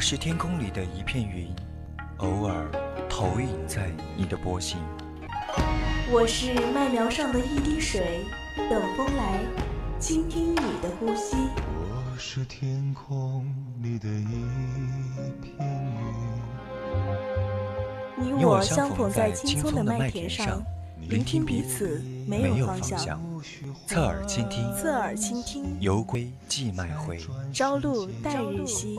我是天空里的一片云，偶尔投影在你的波心。我是麦苗上的一滴水，等风来，倾听你的呼吸。我是天空里的一片云，你我相逢在青葱的麦田上，聆听彼此没有方向。侧耳倾听，侧耳倾听，犹归寄麦回，朝露待日晞。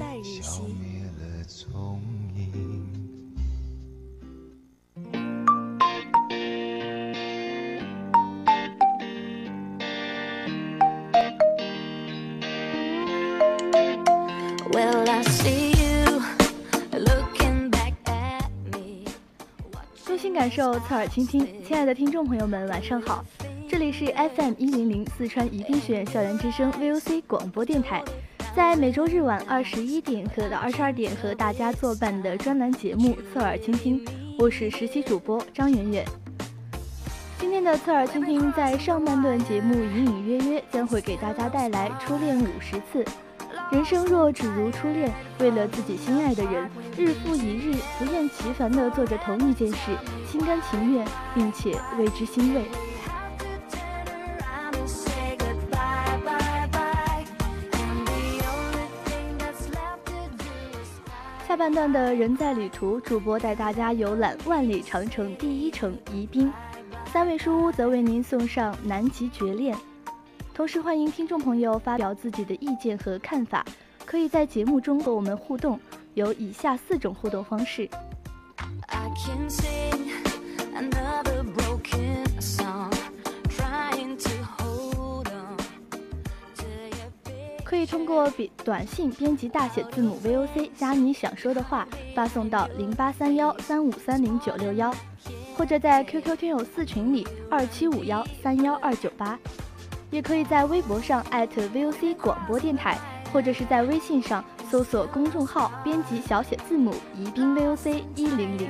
用心感受，侧耳倾听，亲爱的听众朋友们，晚上好。这里是 FM 一零零四川宜宾学院校园之声 VOC 广播电台，在每周日晚二十一点和到二十二点和大家作伴的专栏节目《侧耳倾听》，我是实习主播张媛媛。今天的《侧耳倾听》在上半段节目隐隐约约将会给大家带来初恋五十次。人生若只如初恋，为了自己心爱的人，日复一日不厌其烦地做着同一件事，心甘情愿，并且为之欣慰。下半段的人在旅途，主播带大家游览万里长城第一城宜宾，三位书屋则为您送上南极绝恋。同时欢迎听众朋友发表自己的意见和看法，可以在节目中和我们互动，有以下四种互动方式。可以通过比短信编辑大写字母 VOC 加你想说的话发送到零八三幺三五三零九六幺，或者在 QQ 听友四群里二七五幺三幺二九八，也可以在微博上艾特 VOC 广播电台，或者是在微信上搜索公众号编辑小写字母宜宾 VOC 一零零。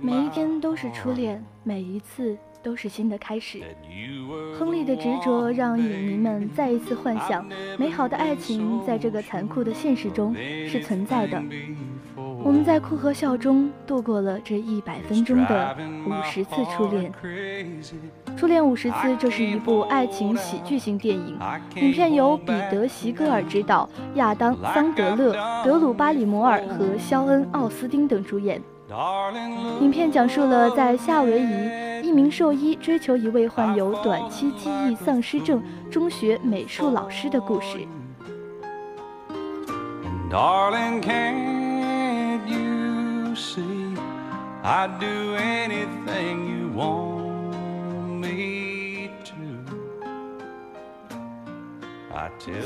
每一天都是初恋，每一次都是新的开始。亨利的执着让影迷们再一次幻想，美好的爱情在这个残酷的现实中是存在的。我们在哭和笑中度过了这一百分钟的五十次初恋。初恋五十次，这是一部爱情喜剧性电影。影片由彼得·席格尔执导，亚当·桑德勒、德鲁·巴里摩尔和肖恩·奥斯汀等主演。影片讲述了在夏威夷，一名兽医追求一位患有短期记忆丧失症中学美术老师的故事。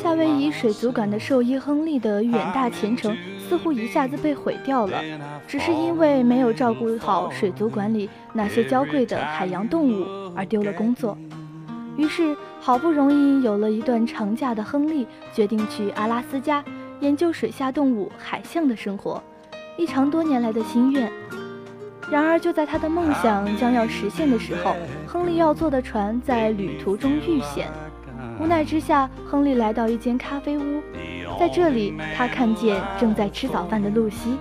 夏威夷水族馆的兽医亨利的远大前程似乎一下子被毁掉了，只是因为没有照顾好水族馆里那些娇贵的海洋动物而丢了工作。于是，好不容易有了一段长假的亨利决定去阿拉斯加研究水下动物海象的生活，一长多年来的心愿。然而，就在他的梦想将要实现的时候，亨利要坐的船在旅途中遇险。无奈之下，亨利来到一间咖啡屋，在这里，他看见正在吃早饭的露西。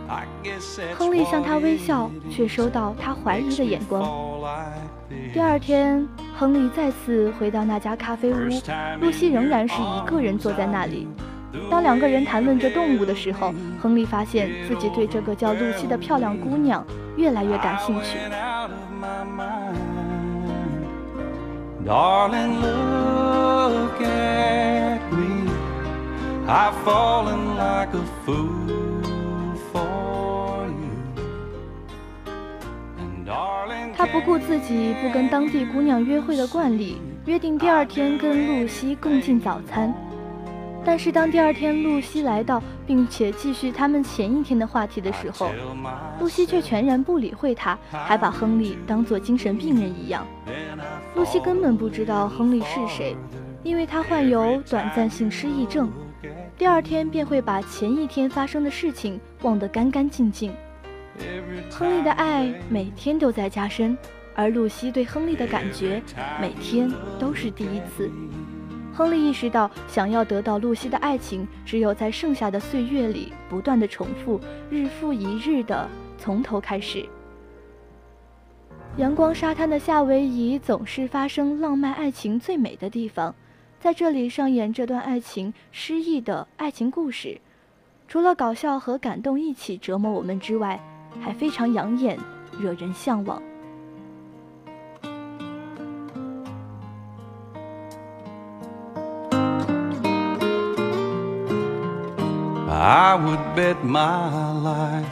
亨利向她微笑，却收到他怀疑的眼光。第二天，亨利再次回到那家咖啡屋，露西仍然是一个人坐在那里。当两个人谈论着动物的时候，亨利发现自己对这个叫露西的漂亮姑娘越来越感兴趣。他不顾自己不跟当地姑娘约会的惯例，约定第二天跟露西共进早餐。但是当第二天露西来到，并且继续他们前一天的话题的时候，露西却全然不理会他，还把亨利当作精神病人一样。露西根本不知道亨利是谁，因为他患有短暂性失忆症，第二天便会把前一天发生的事情忘得干干净净。亨利的爱每天都在加深，而露西对亨利的感觉每天都是第一次。亨利意识到，想要得到露西的爱情，只有在剩下的岁月里不断的重复，日复一日的从头开始。阳光沙滩的夏威夷总是发生浪漫爱情最美的地方，在这里上演这段爱情失意的爱情故事，除了搞笑和感动一起折磨我们之外，还非常养眼，惹人向往。I would bet my life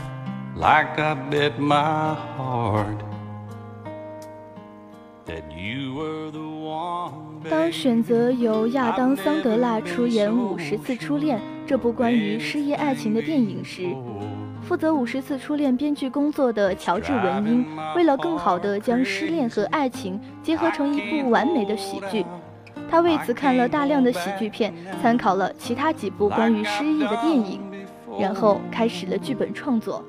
like I bet my heart that you were the one. 当选择由亚当·桑德拉出演《五十次初恋》这部关于失业爱情的电影时，负责《五十次初恋》编剧工作的乔治·文英，为了更好地将失恋和爱情结合成一部完美的喜剧，他为此看了大量的喜剧片，参考了其他几部关于失忆的电影，然后开始了剧本创作。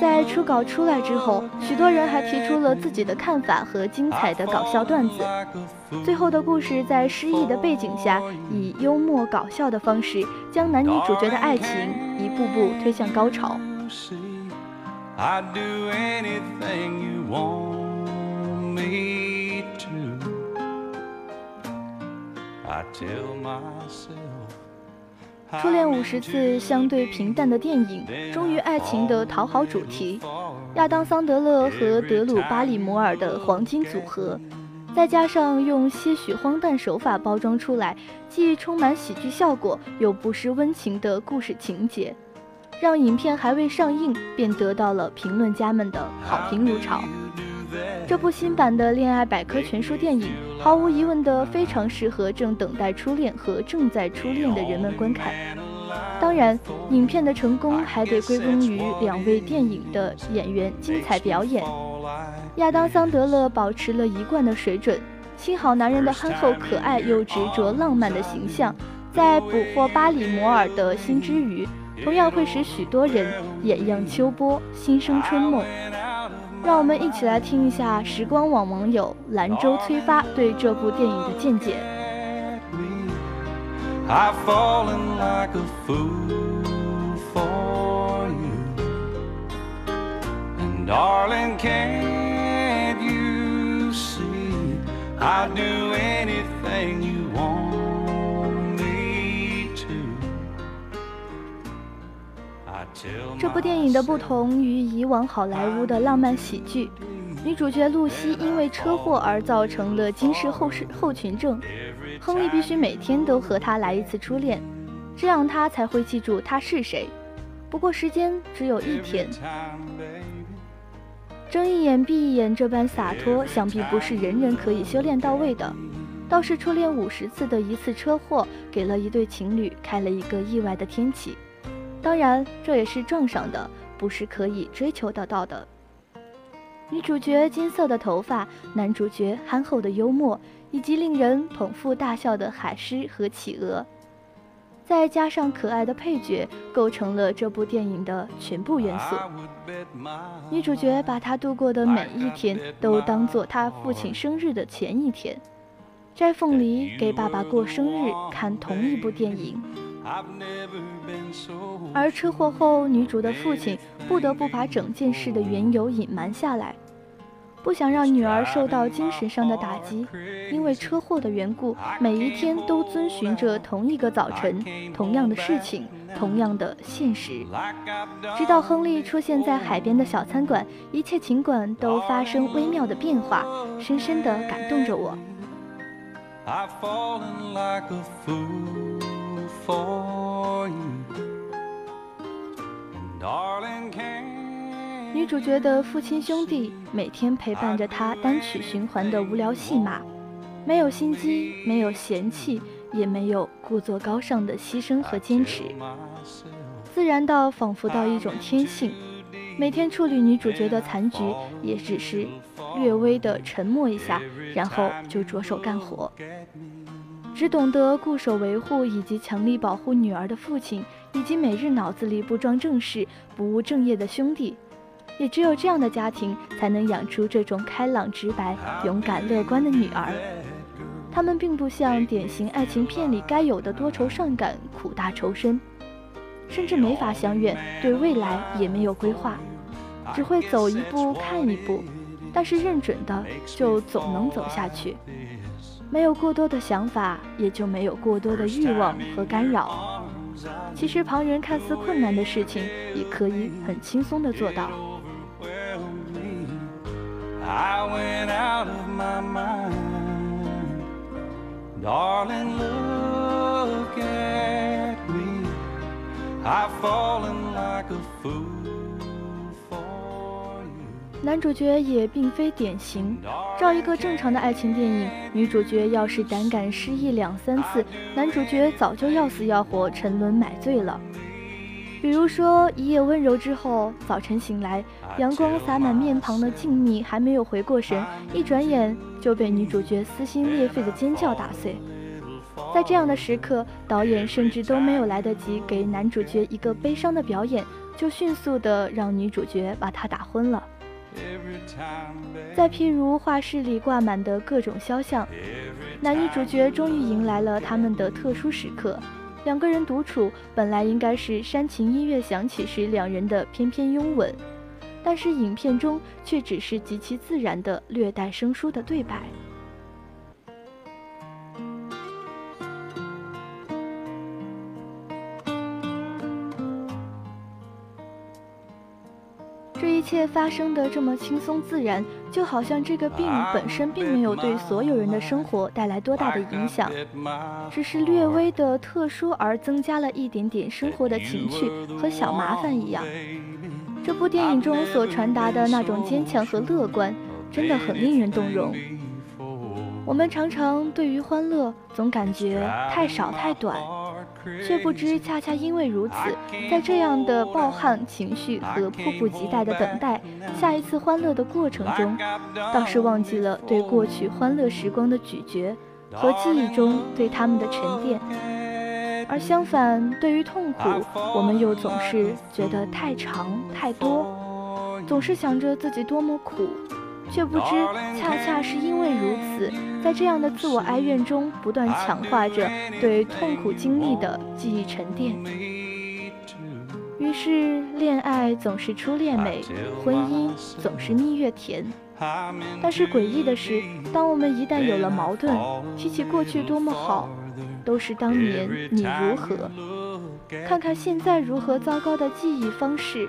在初稿出来之后，许多人还提出了自己的看法和精彩的搞笑段子。最后的故事在失忆的背景下，以幽默搞笑的方式，将男女主角的爱情一步步推向高潮。I'd do anything you want me to. 初恋五十次相对平淡的电影，忠于爱情的讨好主题，亚当·桑德勒和德鲁·巴里摩尔的黄金组合，再加上用些许荒诞手法包装出来，既充满喜剧效果，又不失温情的故事情节，让影片还未上映便得到了评论家们的好评如潮。这部新版的恋爱百科全书电影，毫无疑问的非常适合正等待初恋和正在初恋的人们观看。当然，影片的成功还得归功于两位电影的演员精彩表演。亚当·桑德勒保持了一贯的水准，新好男人的憨厚可爱又执着浪漫的形象，在捕获巴里摩尔的心之余，同样会使许多人眼漾秋波，心生春梦。让我们一起来听一下时光网网友兰州催发对这部电影的见解。I've fallen like a fool for you. darling can't you see I'd do anything 这部电影的不同于以往好莱坞的浪漫喜剧，女主角露西因为车祸而造成了惊世后视后群症，亨利必须每天都和她来一次初恋，这样她才会记住她是谁。不过时间只有一天，睁一眼闭一眼这般洒脱，想必不是人人可以修炼到位的。倒是初恋五十次的一次车祸，给了一对情侣开了一个意外的天启。当然，这也是撞上的，不是可以追求得到的。女主角金色的头发，男主角憨厚的幽默，以及令人捧腹大笑的海狮和企鹅，再加上可爱的配角，构成了这部电影的全部元素。女主角把她度过的每一天都当做她父亲生日的前一天，摘凤梨给爸爸过生日，看同一部电影。而车祸后，女主的父亲不得不把整件事的缘由隐瞒下来，不想让女儿受到精神上的打击。因为车祸的缘故，每一天都遵循着同一个早晨，同样的事情，同样的现实。直到亨利出现在海边的小餐馆，一切尽管都发生微妙的变化，深深地感动着我。I've fallen like a fool 女主角的父亲兄弟每天陪伴着她单曲循环的无聊戏码，没有心机，没有嫌弃，也没有故作高尚的牺牲和坚持，自然到仿佛到一种天性。每天处理女主角的残局，也只是略微的沉默一下，然后就着手干活。只懂得固守维护以及强力保护女儿的父亲，以及每日脑子里不装正事、不务正业的兄弟，也只有这样的家庭，才能养出这种开朗直白、勇敢乐观的女儿。他们并不像典型爱情片里该有的多愁善感、苦大仇深，甚至没法相怨，对未来也没有规划，只会走一步看一步，但是认准的就总能走下去。没有过多的想法，也就没有过多的欲望和干扰。其实旁人看似困难的事情，也可以很轻松的做到。I've fallen like a fool. 男主角也并非典型，照一个正常的爱情电影，女主角要是胆敢失忆两三次，男主角早就要死要活，沉沦买醉了。比如说一夜温柔之后，早晨醒来，阳光洒满面庞的静谧，还没有回过神，一转眼就被女主角撕心裂肺的尖叫打碎。在这样的时刻，导演甚至都没有来得及给男主角一个悲伤的表演，就迅速的让女主角把他打昏了。再譬如画室里挂满的各种肖像，男女主角终于迎来了他们的特殊时刻。两个人独处，本来应该是煽情音乐响起时两人的翩翩拥吻，但是影片中却只是极其自然的略带生疏的对白。切发生的这么轻松自然，就好像这个病本身并没有对所有人的生活带来多大的影响，只是略微的特殊而增加了一点点生活的情趣和小麻烦一样。这部电影中所传达的那种坚强和乐观，真的很令人动容。我们常常对于欢乐总感觉太少太短，却不知恰恰因为如此，在这样的暴汗情绪和迫不及待的等待下一次欢乐的过程中，倒是忘记了对过去欢乐时光的咀嚼和记忆中对他们的沉淀。而相反，对于痛苦，我们又总是觉得太长太多，总是想着自己多么苦，却不知恰恰是因为如此，在这样的自我哀怨中，不断强化着对痛苦经历的记忆沉淀。于是，恋爱总是初恋美，婚姻总是蜜月甜。但是诡异的是，当我们一旦有了矛盾，提起过去多么好，都是当年你如何，看看现在如何糟糕的记忆方式。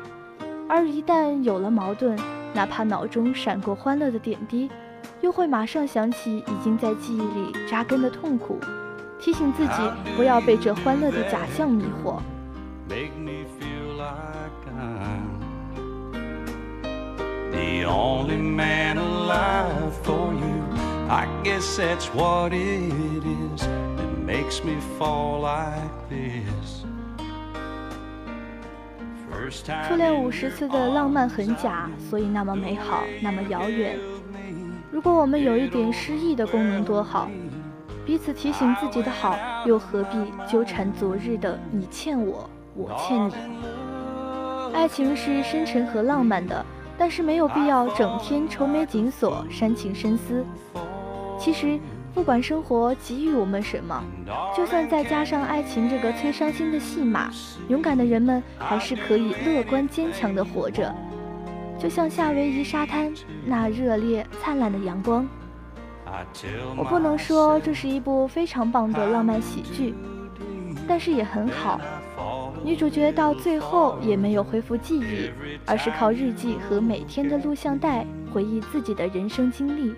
而一旦有了矛盾，哪怕脑中闪过欢乐的点滴，又会马上想起已经在记忆里扎根的痛苦，提醒自己不要被这欢乐的假象迷惑。make me feel like I'm the only man alive for you. I guess that's what it is that makes me fall like this. 初恋五十次的浪漫很假，所以那么美好，那么遥远。如果我们有一点失忆的功能多好，彼此提醒自己的好，又何必纠缠昨日的你欠我，我欠你？爱情是深沉和浪漫的，但是没有必要整天愁眉紧锁、煽情深思。其实，不管生活给予我们什么，就算再加上爱情这个催伤心的戏码，勇敢的人们还是可以乐观坚强的活着。就像夏威夷沙滩那热烈灿烂的阳光。我不能说这是一部非常棒的浪漫喜剧，但是也很好。女主角到最后也没有恢复记忆，而是靠日记和每天的录像带回忆自己的人生经历。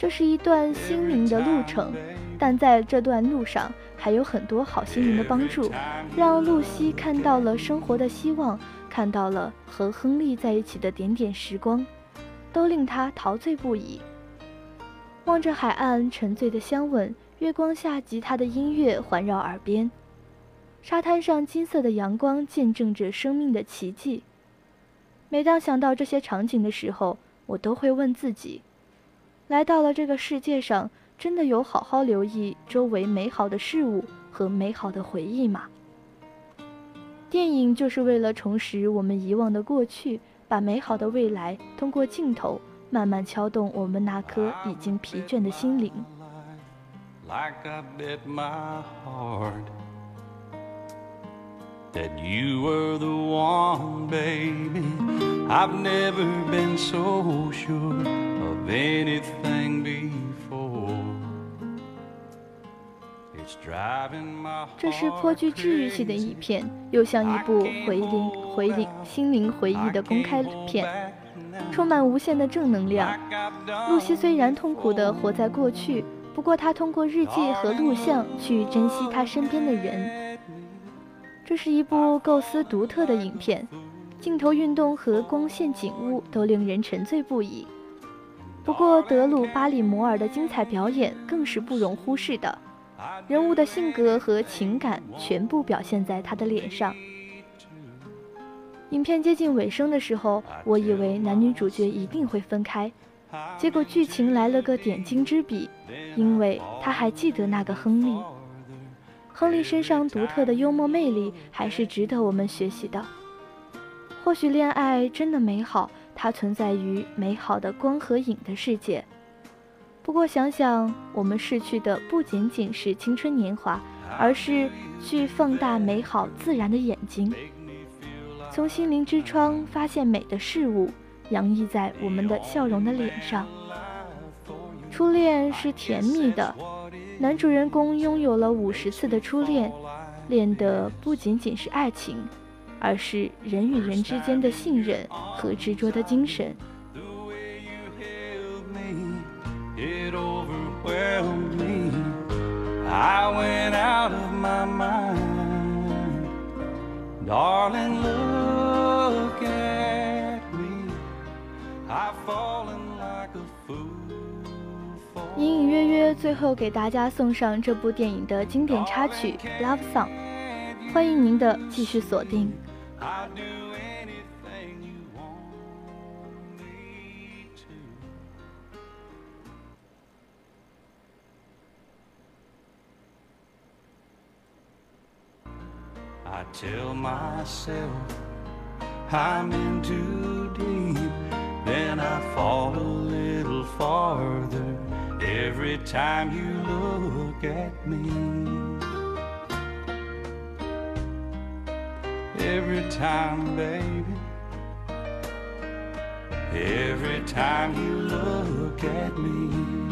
这是一段心灵的路程，但在这段路上还有很多好心人的帮助，让露西看到了生活的希望，看到了和亨利在一起的点点时光，都令他陶醉不已。望着海岸沉醉的香吻，月光下吉他的音乐环绕耳边，沙滩上金色的阳光见证着生命的奇迹。每当想到这些场景的时候，我都会问自己：来到了这个世界上，真的有好好留意周围美好的事物和美好的回忆吗？电影就是为了重拾我们遗忘的过去，把美好的未来通过镜头。慢慢敲动我们那颗已经疲倦的心灵。Like I bet my heart that you were the one, baby. I've never been so sure of anything before. It's driving my 这是颇具治愈系的影片，又像一部回灵回灵心灵回忆的公开片。充满无限的正能量。露西虽然痛苦地活在过去，不过她通过日记和录像去珍惜她身边的人。这是一部构思独特的影片，镜头运动和光线景物都令人沉醉不已。不过德鲁·巴里摩尔的精彩表演更是不容忽视的，人物的性格和情感全部表现在他的脸上。影片接近尾声的时候，我以为男女主角一定会分开，结果剧情来了个点睛之笔，因为他还记得那个亨利。亨利身上独特的幽默魅力还是值得我们学习的。或许恋爱真的美好，它存在于美好的光和影的世界。不过想想，我们逝去的不仅仅是青春年华，而是去放大美好自然的眼睛。从心灵之窗发现美的事物，洋溢在我们的笑容的脸上。初恋是甜蜜的，男主人公拥有了五十次的初恋，恋的不仅仅是爱情，而是人与人之间的信任和执着的精神。约约，最后给大家送上这部电影的经典插曲《Love Song》，欢迎您的继续锁定。I'm in too deep, then I fall a little farther every time you look at me. Every time, baby, every time you look at me.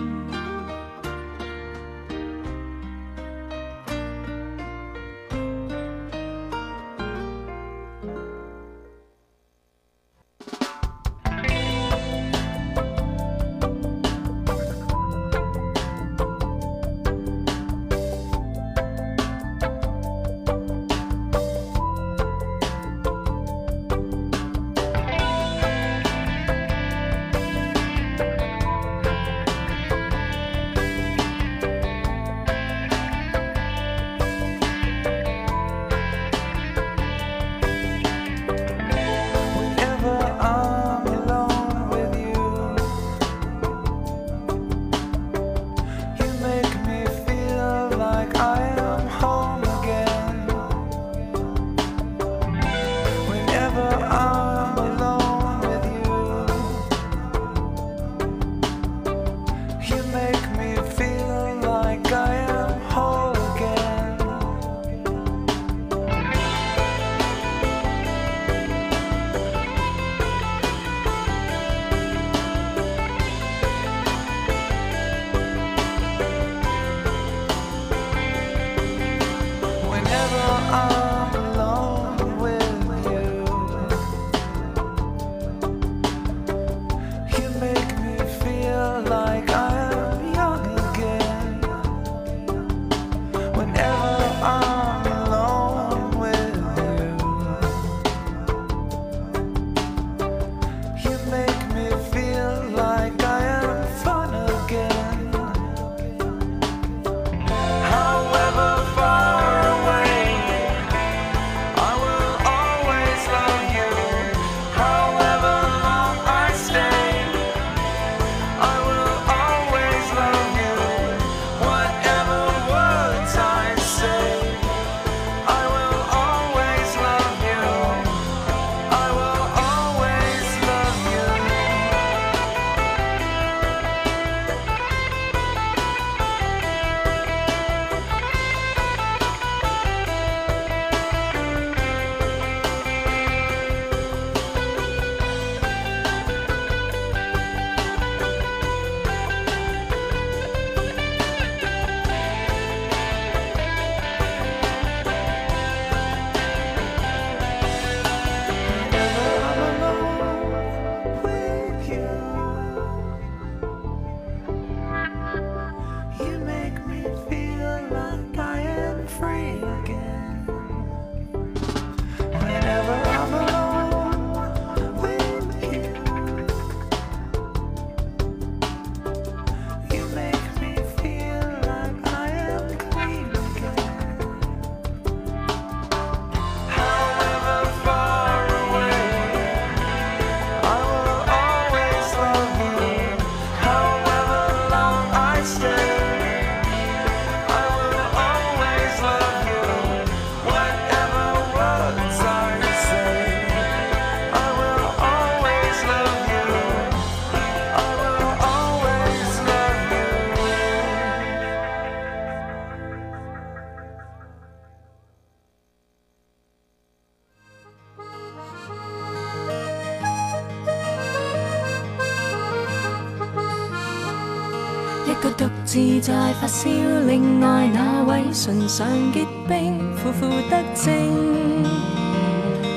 一个独自在发烧，另外那位唇上结冰，苦苦得正，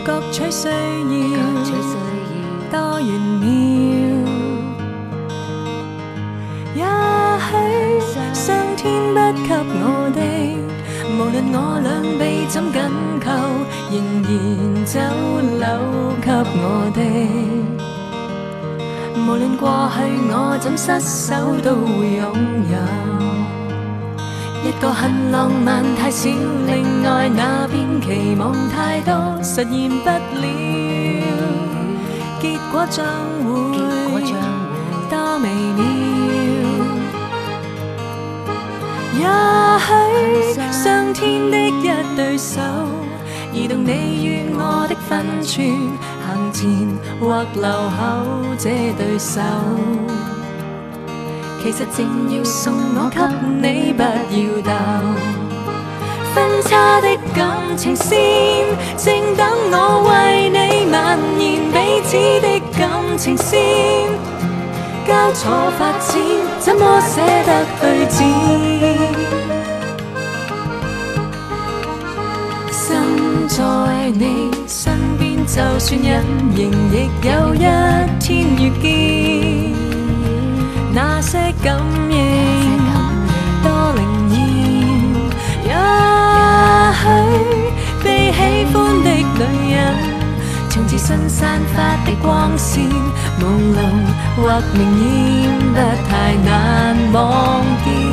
各取需要，多玄妙。也许上天不给我的，无论我两臂怎紧扣，仍然走留给我的。无论过去我怎失手，都会拥有一个很浪漫、太少。另外那边期望太多，实现不了，结果将会多微妙。也许上天的一对手，移动你与我的分寸。行前或留后，这对手其实正要送我给你，不要斗。分叉的感情线，正等我为你蔓延。彼此的感情线，交错发展，怎么舍得去剪？身在你。就算隐形，亦有一天遇见。那些感应多灵验，也许被喜欢的女人，从自信散发的光线，朦胧或明艳，不太难望见。